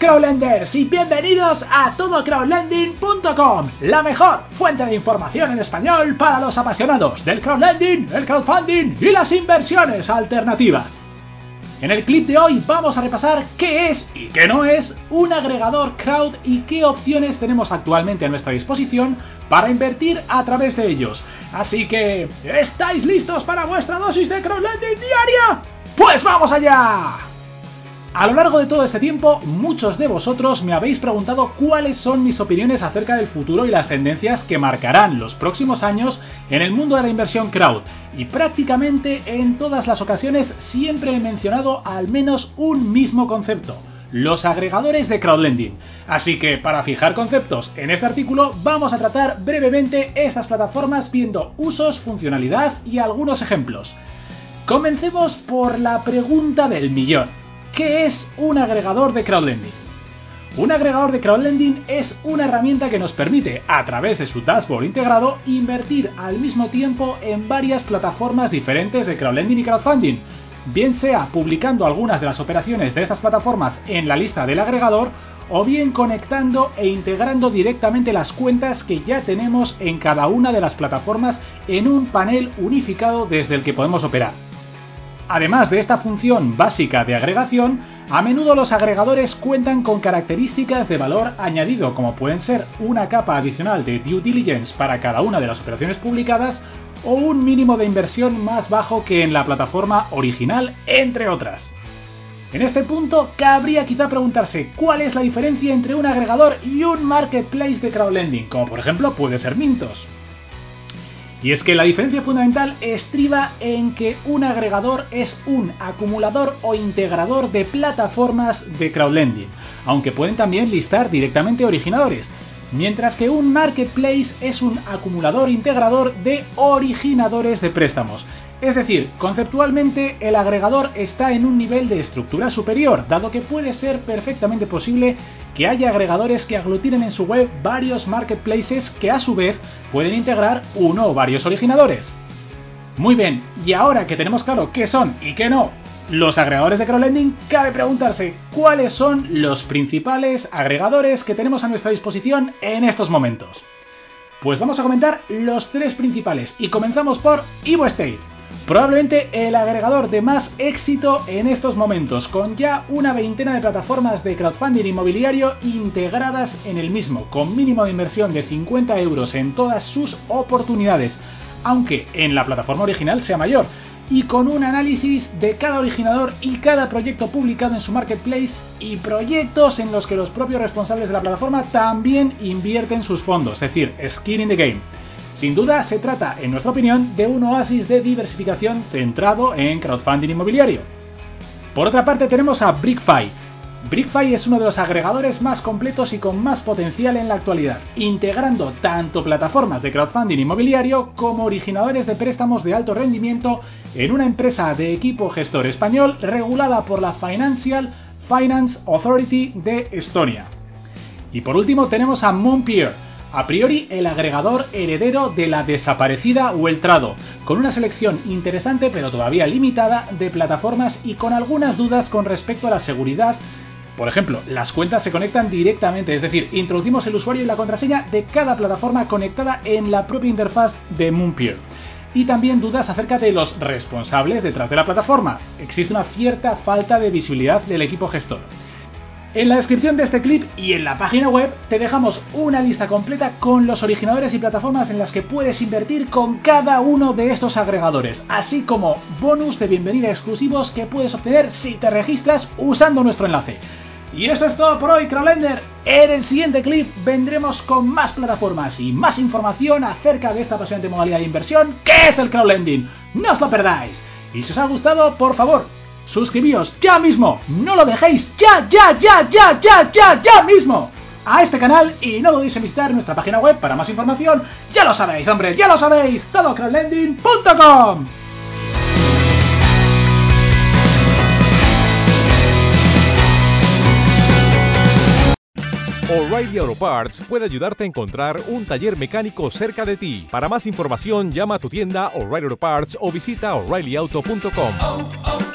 Saludos crowdlenders y bienvenidos a todocrowdlending.com, la mejor fuente de información en español para los apasionados del crowdlending, el crowdfunding y las inversiones alternativas. En el clip de hoy vamos a repasar qué es y qué no es un agregador crowd y qué opciones tenemos actualmente a nuestra disposición para invertir a través de ellos. Así que, ¿estáis listos para vuestra dosis de crowdlending diaria? ¡Pues vamos allá! A lo largo de todo este tiempo, muchos de vosotros me habéis preguntado cuáles son mis opiniones acerca del futuro y las tendencias que marcarán los próximos años en el mundo de la inversión crowd. Y prácticamente en todas las ocasiones siempre he mencionado al menos un mismo concepto, los agregadores de crowdlending. Así que para fijar conceptos en este artículo vamos a tratar brevemente estas plataformas viendo usos, funcionalidad y algunos ejemplos. Comencemos por la pregunta del millón. ¿Qué es un agregador de crowdlending? Un agregador de crowdlending es una herramienta que nos permite, a través de su dashboard integrado, invertir al mismo tiempo en varias plataformas diferentes de crowdlending y crowdfunding, bien sea publicando algunas de las operaciones de estas plataformas en la lista del agregador, o bien conectando e integrando directamente las cuentas que ya tenemos en cada una de las plataformas en un panel unificado desde el que podemos operar. Además de esta función básica de agregación, a menudo los agregadores cuentan con características de valor añadido como pueden ser una capa adicional de due diligence para cada una de las operaciones publicadas o un mínimo de inversión más bajo que en la plataforma original, entre otras. En este punto, cabría quizá preguntarse cuál es la diferencia entre un agregador y un marketplace de crowdlending, como por ejemplo puede ser Mintos. Y es que la diferencia fundamental estriba en que un agregador es un acumulador o integrador de plataformas de crowdlending, aunque pueden también listar directamente originadores, mientras que un marketplace es un acumulador integrador de originadores de préstamos, es decir, conceptualmente el agregador está en un nivel de estructura superior, dado que puede ser perfectamente posible que haya agregadores que aglutinen en su web varios marketplaces que a su vez pueden integrar uno o varios originadores. Muy bien, y ahora que tenemos claro qué son y qué no los agregadores de crowdlending, cabe preguntarse cuáles son los principales agregadores que tenemos a nuestra disposición en estos momentos. Pues vamos a comentar los tres principales y comenzamos por EvoState. Probablemente el agregador de más éxito en estos momentos, con ya una veintena de plataformas de crowdfunding inmobiliario integradas en el mismo, con mínimo de inversión de 50 euros en todas sus oportunidades, aunque en la plataforma original sea mayor, y con un análisis de cada originador y cada proyecto publicado en su marketplace y proyectos en los que los propios responsables de la plataforma también invierten sus fondos, es decir, skin in the game. Sin duda se trata, en nuestra opinión, de un oasis de diversificación centrado en crowdfunding inmobiliario. Por otra parte tenemos a BrickFi. BrickFi es uno de los agregadores más completos y con más potencial en la actualidad, integrando tanto plataformas de crowdfunding inmobiliario como originadores de préstamos de alto rendimiento en una empresa de equipo gestor español regulada por la Financial Finance Authority de Estonia. Y por último tenemos a Moonpier, a priori el agregador heredero de la desaparecida Weltrado, con una selección interesante pero todavía limitada de plataformas y con algunas dudas con respecto a la seguridad. Por ejemplo, las cuentas se conectan directamente, es decir, introducimos el usuario y la contraseña de cada plataforma conectada en la propia interfaz de Moonpier. Y también dudas acerca de los responsables detrás de la plataforma. Existe una cierta falta de visibilidad del equipo gestor. En la descripción de este clip y en la página web te dejamos una lista completa con los originadores y plataformas en las que puedes invertir con cada uno de estos agregadores, así como bonus de bienvenida exclusivos que puedes obtener si te registras usando nuestro enlace. Y eso es todo por hoy, Crowlender. En el siguiente clip vendremos con más plataformas y más información acerca de esta apasionante modalidad de inversión que es el crowdlending. No os lo perdáis. Y si os ha gustado, por favor, suscribíos ya mismo. No lo dejéis ya, ya, ya, ya, ya, ya, ya mismo a este canal y no dudéis en visitar nuestra página web para más información. Ya lo sabéis, hombre, ya lo sabéis, todocrowdlending.com. O'Reilly Auto Parts puede ayudarte a encontrar un taller mecánico cerca de ti. Para más información, llama a tu tienda O'Reilly Auto Parts o visita oreillyauto.com.